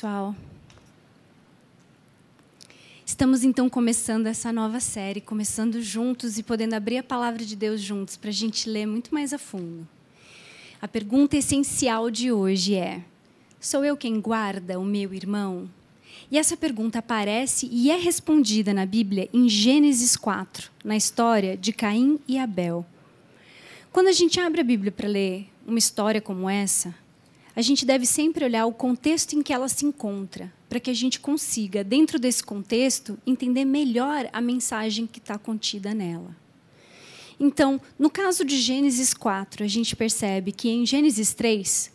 pessoal. Estamos então começando essa nova série, começando juntos e podendo abrir a palavra de Deus juntos para a gente ler muito mais a fundo. A pergunta essencial de hoje é: sou eu quem guarda o meu irmão? E essa pergunta aparece e é respondida na Bíblia em Gênesis 4, na história de Caim e Abel. Quando a gente abre a Bíblia para ler uma história como essa, a gente deve sempre olhar o contexto em que ela se encontra, para que a gente consiga, dentro desse contexto, entender melhor a mensagem que está contida nela. Então, no caso de Gênesis 4, a gente percebe que em Gênesis 3,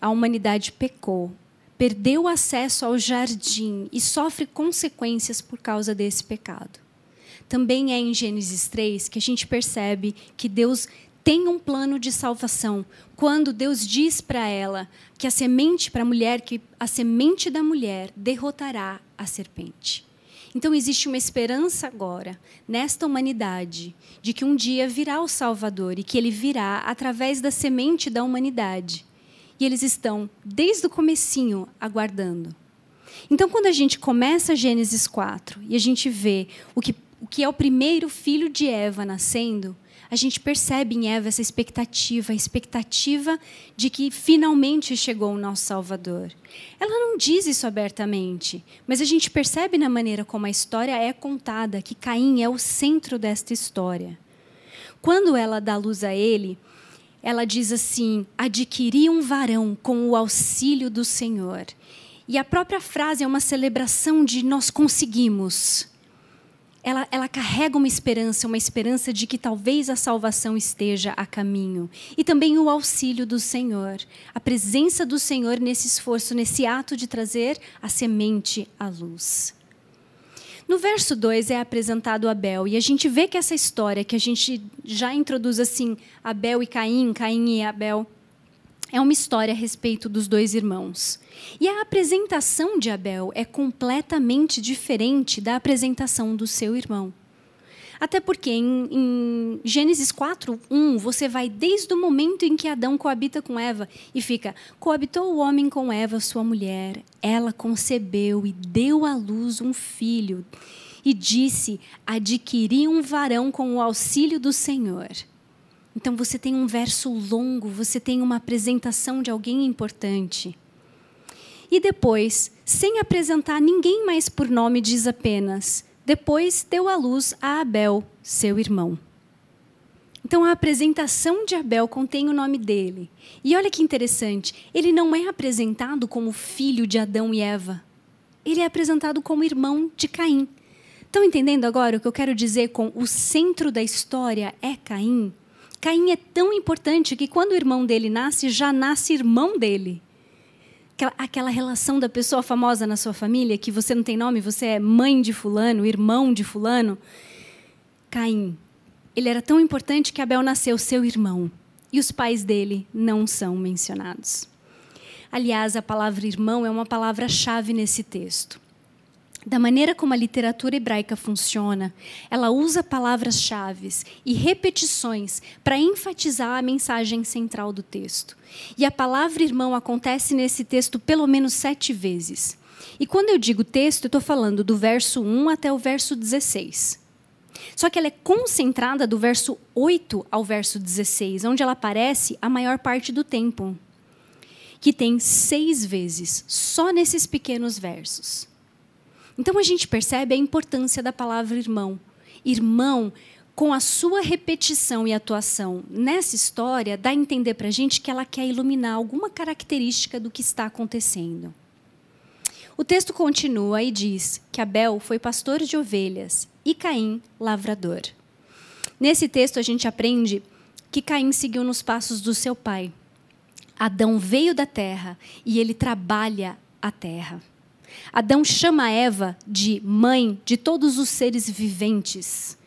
a humanidade pecou, perdeu acesso ao jardim e sofre consequências por causa desse pecado. Também é em Gênesis 3 que a gente percebe que Deus tem um plano de salvação. Quando Deus diz para ela que a semente para a mulher, que a semente da mulher derrotará a serpente. Então existe uma esperança agora nesta humanidade de que um dia virá o Salvador e que ele virá através da semente da humanidade. E eles estão desde o comecinho aguardando. Então quando a gente começa Gênesis 4 e a gente vê o que o que é o primeiro filho de Eva nascendo, a gente percebe em Eva essa expectativa, a expectativa de que finalmente chegou o nosso Salvador. Ela não diz isso abertamente, mas a gente percebe na maneira como a história é contada que Caim é o centro desta história. Quando ela dá luz a ele, ela diz assim: adquiri um varão com o auxílio do Senhor. E a própria frase é uma celebração de nós conseguimos ela, ela carrega uma esperança, uma esperança de que talvez a salvação esteja a caminho. E também o auxílio do Senhor, a presença do Senhor nesse esforço, nesse ato de trazer a semente à luz. No verso 2 é apresentado Abel, e a gente vê que essa história que a gente já introduz assim, Abel e Caim, Caim e Abel, é uma história a respeito dos dois irmãos. E a apresentação de Abel é completamente diferente da apresentação do seu irmão. Até porque em, em Gênesis 4, 1, você vai desde o momento em que Adão coabita com Eva e fica: coabitou o homem com Eva, sua mulher, ela concebeu e deu à luz um filho. E disse: adquiri um varão com o auxílio do Senhor. Então você tem um verso longo, você tem uma apresentação de alguém importante. E depois, sem apresentar ninguém mais por nome, diz apenas: depois deu à luz a Abel, seu irmão. Então a apresentação de Abel contém o nome dele. E olha que interessante, ele não é apresentado como filho de Adão e Eva. Ele é apresentado como irmão de Caim. Estão entendendo agora o que eu quero dizer com o centro da história é Caim? Caim é tão importante que quando o irmão dele nasce, já nasce irmão dele. Aquela, relação da pessoa famosa na sua família, que você não tem nome, você é mãe de fulano, irmão de fulano. Caim. Ele era tão importante que Abel nasceu seu irmão. E os pais dele não são mencionados. Aliás, a palavra irmão é uma palavra-chave nesse texto da maneira como a literatura hebraica funciona, ela usa palavras-chave e repetições para enfatizar a mensagem central do texto. E a palavra irmão acontece nesse texto pelo menos sete vezes. E quando eu digo texto, eu estou falando do verso 1 até o verso 16. Só que ela é concentrada do verso 8 ao verso 16, onde ela aparece a maior parte do tempo, que tem seis vezes, só nesses pequenos versos. Então a gente percebe a importância da palavra irmão. Irmão, com a sua repetição e atuação nessa história, dá a entender para a gente que ela quer iluminar alguma característica do que está acontecendo. O texto continua e diz que Abel foi pastor de ovelhas e Caim, lavrador. Nesse texto, a gente aprende que Caim seguiu nos passos do seu pai. Adão veio da terra e ele trabalha a terra. Adão chama Eva de mãe de todos os seres viventes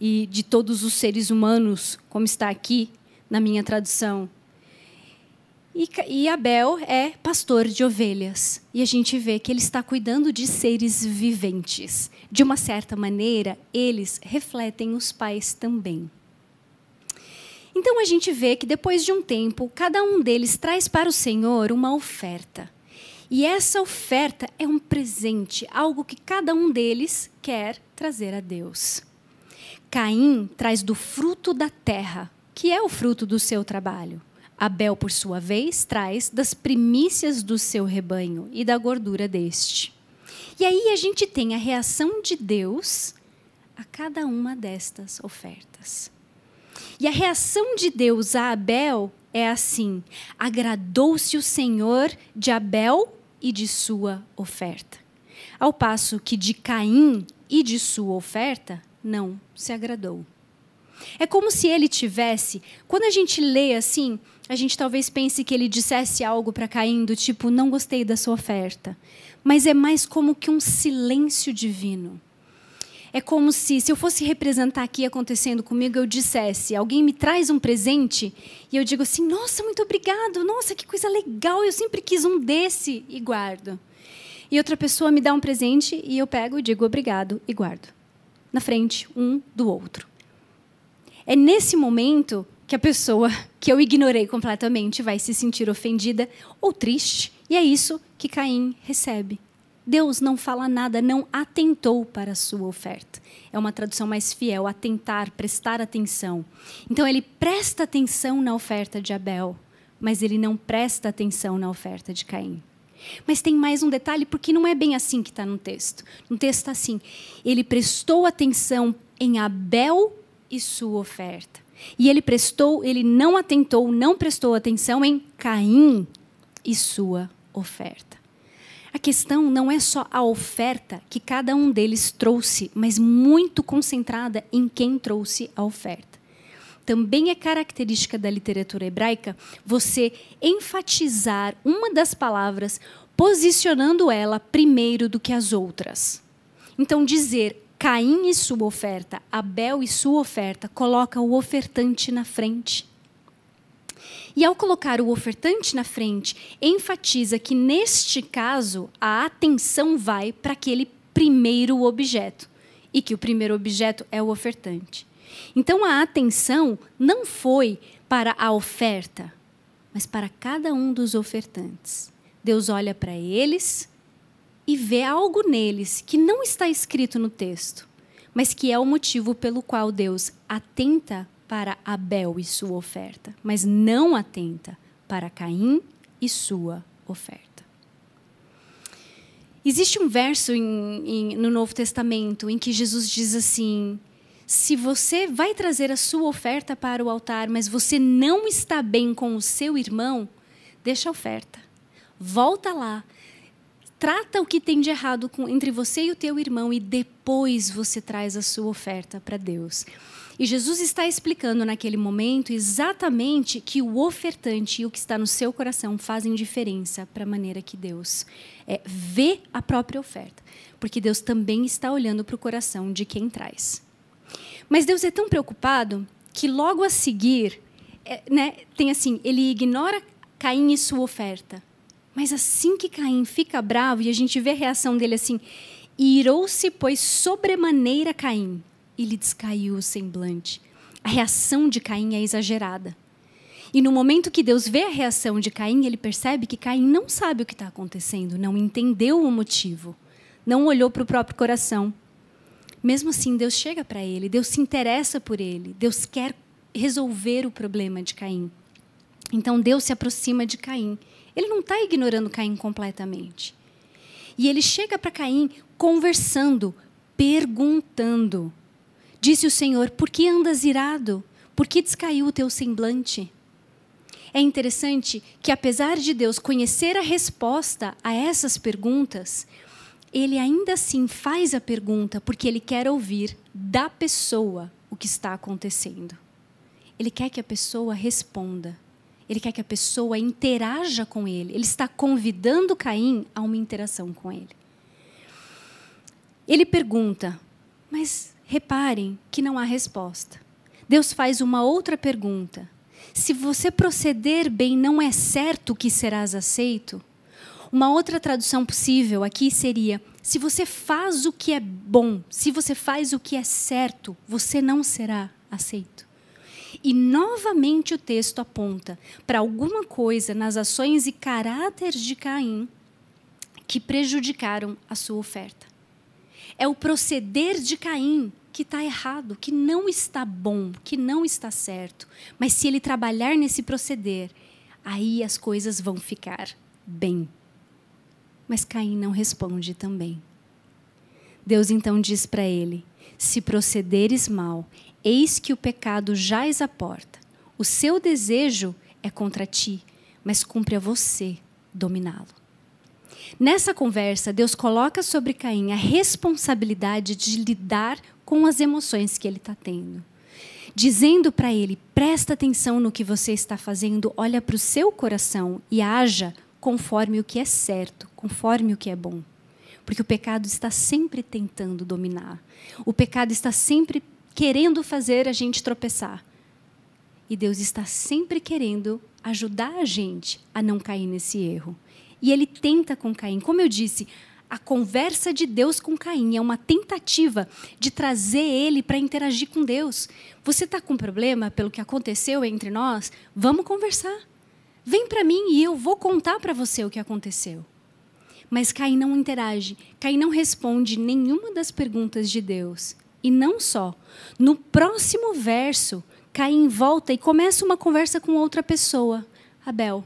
e de todos os seres humanos, como está aqui na minha tradução. E, Abel é pastor de ovelhas. E a gente vê que ele está cuidando de seres viventes. De uma certa maneira, eles refletem os pais também. Então a gente vê que depois de um tempo, cada um deles traz para o Senhor uma oferta. E essa oferta é um presente, algo que cada um deles quer trazer a Deus. Caim traz do fruto da terra, que é o fruto do seu trabalho. Abel, por sua vez, traz das primícias do seu rebanho e da gordura deste. E aí a gente tem a reação de Deus a cada uma destas ofertas. E a reação de Deus a Abel é assim: agradou-se o Senhor de Abel e de sua oferta. Ao passo que de Caim e de sua oferta, não se agradou. É como se ele tivesse, quando a gente lê assim, a gente talvez pense que ele dissesse algo para Caim do tipo: Não gostei da sua oferta. Mas é mais como que um silêncio divino. É como se, se eu fosse representar aqui acontecendo comigo, eu dissesse: alguém me traz um presente e eu digo assim: nossa, muito obrigado, nossa, que coisa legal, eu sempre quis um desse e guardo. E outra pessoa me dá um presente e eu pego e digo obrigado e guardo. Na frente, um do outro. É nesse momento que a pessoa que eu ignorei completamente vai se sentir ofendida ou triste. E é isso que Caim recebe. Deus não fala nada, não atentou para a sua oferta. É uma tradução mais fiel, atentar, prestar atenção. Então ele presta atenção na oferta de Abel, mas ele não presta atenção na oferta de Caim. Mas tem mais um detalhe, porque não é bem assim que está no texto. No texto está assim: ele prestou atenção em Abel e sua oferta. E ele prestou, ele não atentou, não prestou atenção em Caim e sua oferta. A questão não é só a oferta que cada um deles trouxe, mas muito concentrada em quem trouxe a oferta. Também é característica da literatura hebraica você enfatizar uma das palavras, posicionando ela primeiro do que as outras. Então, dizer Caim e sua oferta, Abel e sua oferta, coloca o ofertante na frente. E ao colocar o ofertante na frente, enfatiza que neste caso a atenção vai para aquele primeiro objeto e que o primeiro objeto é o ofertante. Então a atenção não foi para a oferta, mas para cada um dos ofertantes. Deus olha para eles e vê algo neles que não está escrito no texto, mas que é o motivo pelo qual Deus atenta para Abel e sua oferta, mas não atenta para Caim e sua oferta. Existe um verso em, em, no Novo Testamento em que Jesus diz assim: se você vai trazer a sua oferta para o altar, mas você não está bem com o seu irmão, deixa a oferta. Volta lá. Trata o que tem de errado com, entre você e o teu irmão e depois você traz a sua oferta para Deus. E Jesus está explicando naquele momento exatamente que o ofertante e o que está no seu coração fazem diferença para a maneira que Deus é, vê a própria oferta. Porque Deus também está olhando para o coração de quem traz. Mas Deus é tão preocupado que logo a seguir, é, né, tem assim, ele ignora Caim e sua oferta. Mas assim que Caim fica bravo, e a gente vê a reação dele assim, irou-se, pois, sobremaneira Caim e lhe descaiu o semblante. A reação de Caim é exagerada. E no momento que Deus vê a reação de Caim, ele percebe que Caim não sabe o que está acontecendo, não entendeu o motivo, não olhou para o próprio coração. Mesmo assim, Deus chega para ele, Deus se interessa por ele, Deus quer resolver o problema de Caim. Então Deus se aproxima de Caim. Ele não está ignorando Caim completamente. E ele chega para Caim conversando, perguntando. Disse o Senhor: Por que andas irado? Por que descaiu o teu semblante? É interessante que, apesar de Deus conhecer a resposta a essas perguntas, ele ainda assim faz a pergunta porque ele quer ouvir da pessoa o que está acontecendo. Ele quer que a pessoa responda. Ele quer que a pessoa interaja com ele. Ele está convidando Caim a uma interação com ele. Ele pergunta: Mas Reparem que não há resposta. Deus faz uma outra pergunta. Se você proceder bem, não é certo que serás aceito? Uma outra tradução possível aqui seria: se você faz o que é bom, se você faz o que é certo, você não será aceito. E novamente o texto aponta para alguma coisa nas ações e caráter de Caim que prejudicaram a sua oferta. É o proceder de Caim que está errado, que não está bom, que não está certo. Mas se ele trabalhar nesse proceder, aí as coisas vão ficar bem. Mas Caim não responde também. Deus então diz para ele: Se procederes mal, eis que o pecado jaz à porta. O seu desejo é contra ti, mas cumpre a você dominá-lo. Nessa conversa, Deus coloca sobre Caim a responsabilidade de lidar com as emoções que ele está tendo. Dizendo para ele: presta atenção no que você está fazendo, olha para o seu coração e haja conforme o que é certo, conforme o que é bom. Porque o pecado está sempre tentando dominar. O pecado está sempre querendo fazer a gente tropeçar. E Deus está sempre querendo ajudar a gente a não cair nesse erro. E ele tenta com Caim. Como eu disse, a conversa de Deus com Caim é uma tentativa de trazer ele para interagir com Deus. Você está com problema pelo que aconteceu entre nós? Vamos conversar. Vem para mim e eu vou contar para você o que aconteceu. Mas Caim não interage, Caim não responde nenhuma das perguntas de Deus. E não só. No próximo verso, Caim volta e começa uma conversa com outra pessoa, Abel.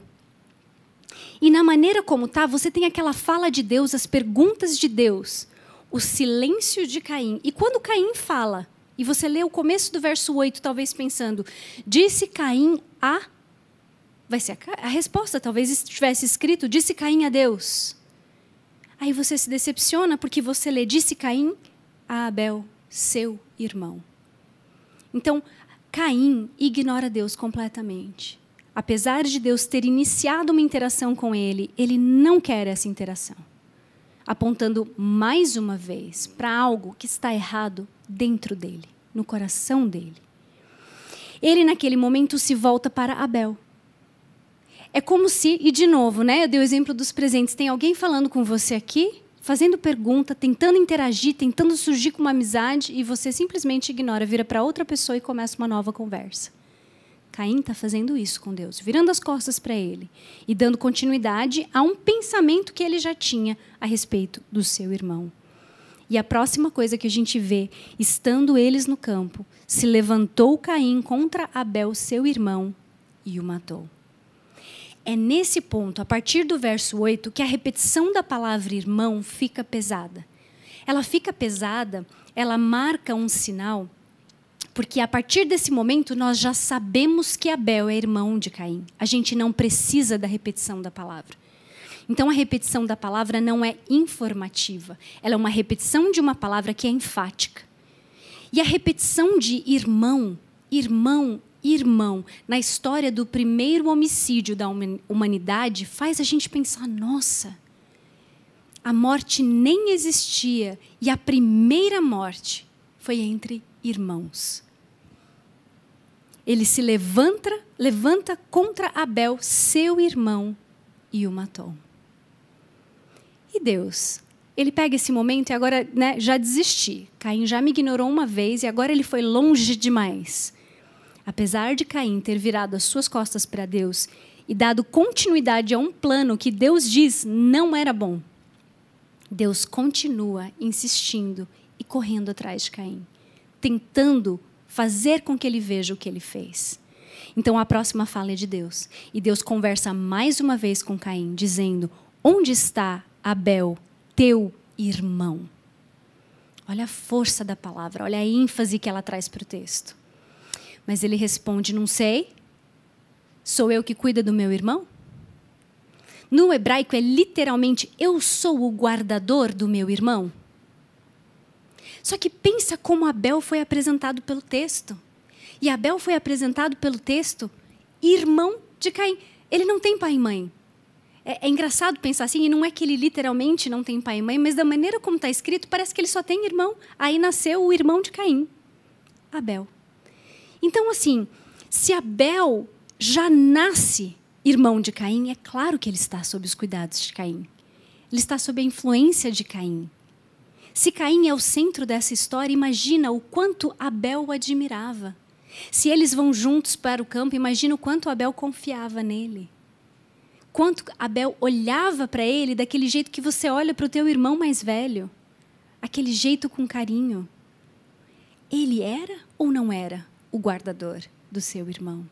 E na maneira como tá, você tem aquela fala de Deus, as perguntas de Deus, o silêncio de Caim. E quando Caim fala, e você lê o começo do verso 8, talvez pensando, disse Caim a. Vai ser a, a resposta, talvez estivesse escrito, disse Caim a Deus. Aí você se decepciona porque você lê: Disse Caim a Abel, seu irmão. Então, Caim ignora Deus completamente. Apesar de Deus ter iniciado uma interação com ele, ele não quer essa interação. Apontando mais uma vez para algo que está errado dentro dele, no coração dele. Ele, naquele momento, se volta para Abel. É como se, e de novo, né, eu dei o exemplo dos presentes, tem alguém falando com você aqui, fazendo pergunta, tentando interagir, tentando surgir com uma amizade, e você simplesmente ignora, vira para outra pessoa e começa uma nova conversa. Caim está fazendo isso com Deus, virando as costas para ele e dando continuidade a um pensamento que ele já tinha a respeito do seu irmão. E a próxima coisa que a gente vê, estando eles no campo, se levantou Caim contra Abel, seu irmão, e o matou. É nesse ponto, a partir do verso 8, que a repetição da palavra irmão fica pesada. Ela fica pesada, ela marca um sinal, porque a partir desse momento nós já sabemos que Abel é irmão de Caim. A gente não precisa da repetição da palavra. Então a repetição da palavra não é informativa, ela é uma repetição de uma palavra que é enfática. E a repetição de irmão, irmão, irmão na história do primeiro homicídio da humanidade faz a gente pensar: nossa, a morte nem existia e a primeira morte foi entre irmãos. Ele se levanta, levanta contra Abel, seu irmão, e o matou. E Deus, ele pega esse momento e agora né, já desisti. Caim já me ignorou uma vez e agora ele foi longe demais. Apesar de Caim ter virado as suas costas para Deus e dado continuidade a um plano que Deus diz não era bom, Deus continua insistindo e correndo atrás de Caim, tentando fazer com que ele veja o que ele fez. Então a próxima fala é de Deus. E Deus conversa mais uma vez com Caim, dizendo: Onde está Abel, teu irmão? Olha a força da palavra, olha a ênfase que ela traz para o texto. Mas ele responde: Não sei. Sou eu que cuida do meu irmão? No hebraico é literalmente: Eu sou o guardador do meu irmão. Só que pensa como Abel foi apresentado pelo texto. E Abel foi apresentado pelo texto irmão de Caim. Ele não tem pai e mãe. É, é, engraçado pensar assim, e não é que ele literalmente não tem pai e mãe, mas da maneira como está escrito, parece que ele só tem irmão. Aí nasceu o irmão de Caim, Abel. Então, assim, se Abel já nasce irmão de Caim, é claro que ele está sob os cuidados de Caim. Ele está sob a influência de Caim. Se Caim é o centro dessa história, imagina o quanto Abel o admirava. Se eles vão juntos para o campo, imagina o quanto Abel confiava nele. quanto Abel olhava para ele daquele jeito que você olha para o teu irmão mais velho, aquele jeito com carinho. Ele era ou não era o guardador do seu irmão?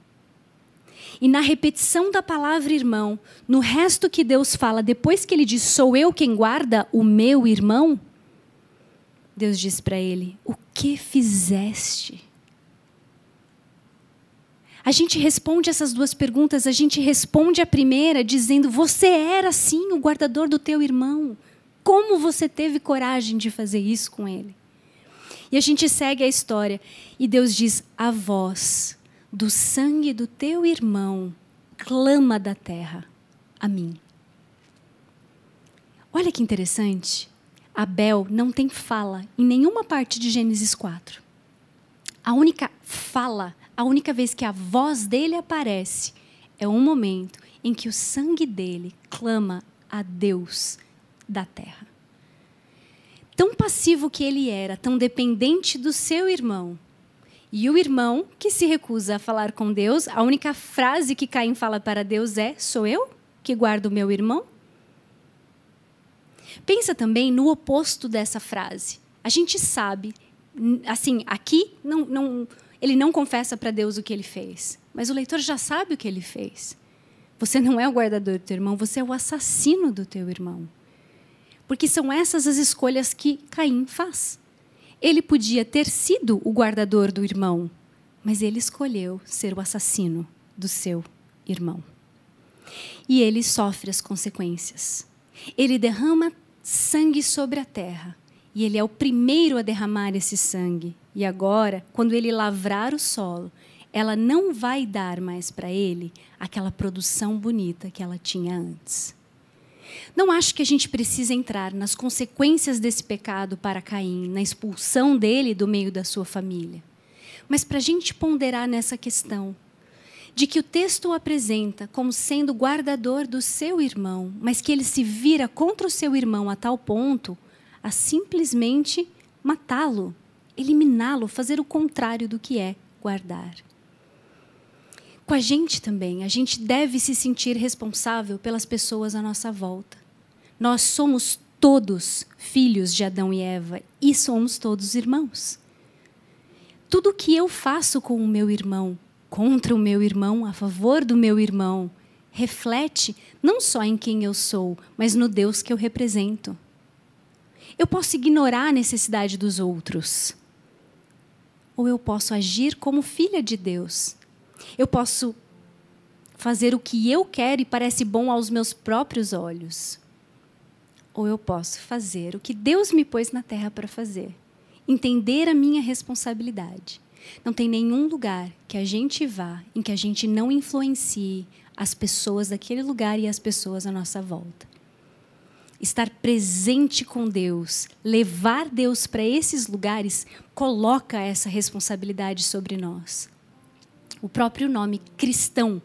E na repetição da palavra irmão, no resto que Deus fala, depois que ele diz: Sou eu quem guarda o meu irmão, Deus diz para ele: O que fizeste? A gente responde essas duas perguntas, a gente responde a primeira dizendo: Você era sim o guardador do teu irmão. Como você teve coragem de fazer isso com ele? E a gente segue a história. E Deus diz: A voz do sangue do teu irmão clama da terra a mim. Olha que interessante. Abel não tem fala em nenhuma parte de Gênesis 4. A única fala a única vez que a voz dele aparece é um momento em que o sangue dele clama a Deus da terra. Tão passivo que ele era, tão dependente do seu irmão. E o irmão que se recusa a falar com Deus, a única frase que Caim fala para Deus é: Sou eu que guardo o meu irmão? Pensa também no oposto dessa frase. A gente sabe, assim, aqui não, não, ele não confessa para Deus o que ele fez. Mas o leitor já sabe o que ele fez. Você não é o guardador do teu irmão, você é o assassino do teu irmão. Porque são essas as escolhas que Caim faz. Ele podia ter sido o guardador do irmão, mas ele escolheu ser o assassino do seu irmão. E ele sofre as consequências. Ele derrama sangue sobre a terra. E ele é o primeiro a derramar esse sangue. E agora, quando ele lavrar o solo, ela não vai dar mais para ele aquela produção bonita que ela tinha antes. Não acho que a gente precisa entrar nas consequências desse pecado para Caim, na expulsão dele do meio da sua família. Mas para a gente ponderar nessa questão, de que o texto o apresenta como sendo guardador do seu irmão, mas que ele se vira contra o seu irmão a tal ponto a simplesmente matá-lo eliminá-lo, fazer o contrário do que é guardar. Com a gente também, a gente deve se sentir responsável pelas pessoas à nossa volta. Nós somos todos filhos de Adão e Eva e somos todos irmãos. Tudo que eu faço com o meu irmão, contra o meu irmão, a favor do meu irmão, reflete não só em quem eu sou, mas no Deus que eu represento. Eu posso ignorar a necessidade dos outros, ou eu posso agir como filha de Deus. Eu posso fazer o que eu quero e parece bom aos meus próprios olhos. Ou eu posso fazer o que Deus me pôs na terra para fazer. Entender a minha responsabilidade. Não tem nenhum lugar que a gente vá em que a gente não influencie as pessoas daquele lugar e as pessoas à nossa volta estar presente com Deus, levar Deus para esses lugares, coloca essa responsabilidade sobre nós. O próprio nome cristão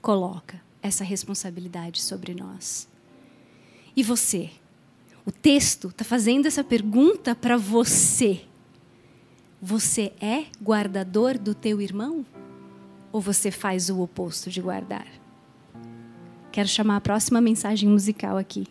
coloca essa responsabilidade sobre nós. E você? O texto está fazendo essa pergunta para você. Você é guardador do teu irmão? Ou você faz o oposto de guardar? Quero chamar a próxima mensagem musical aqui.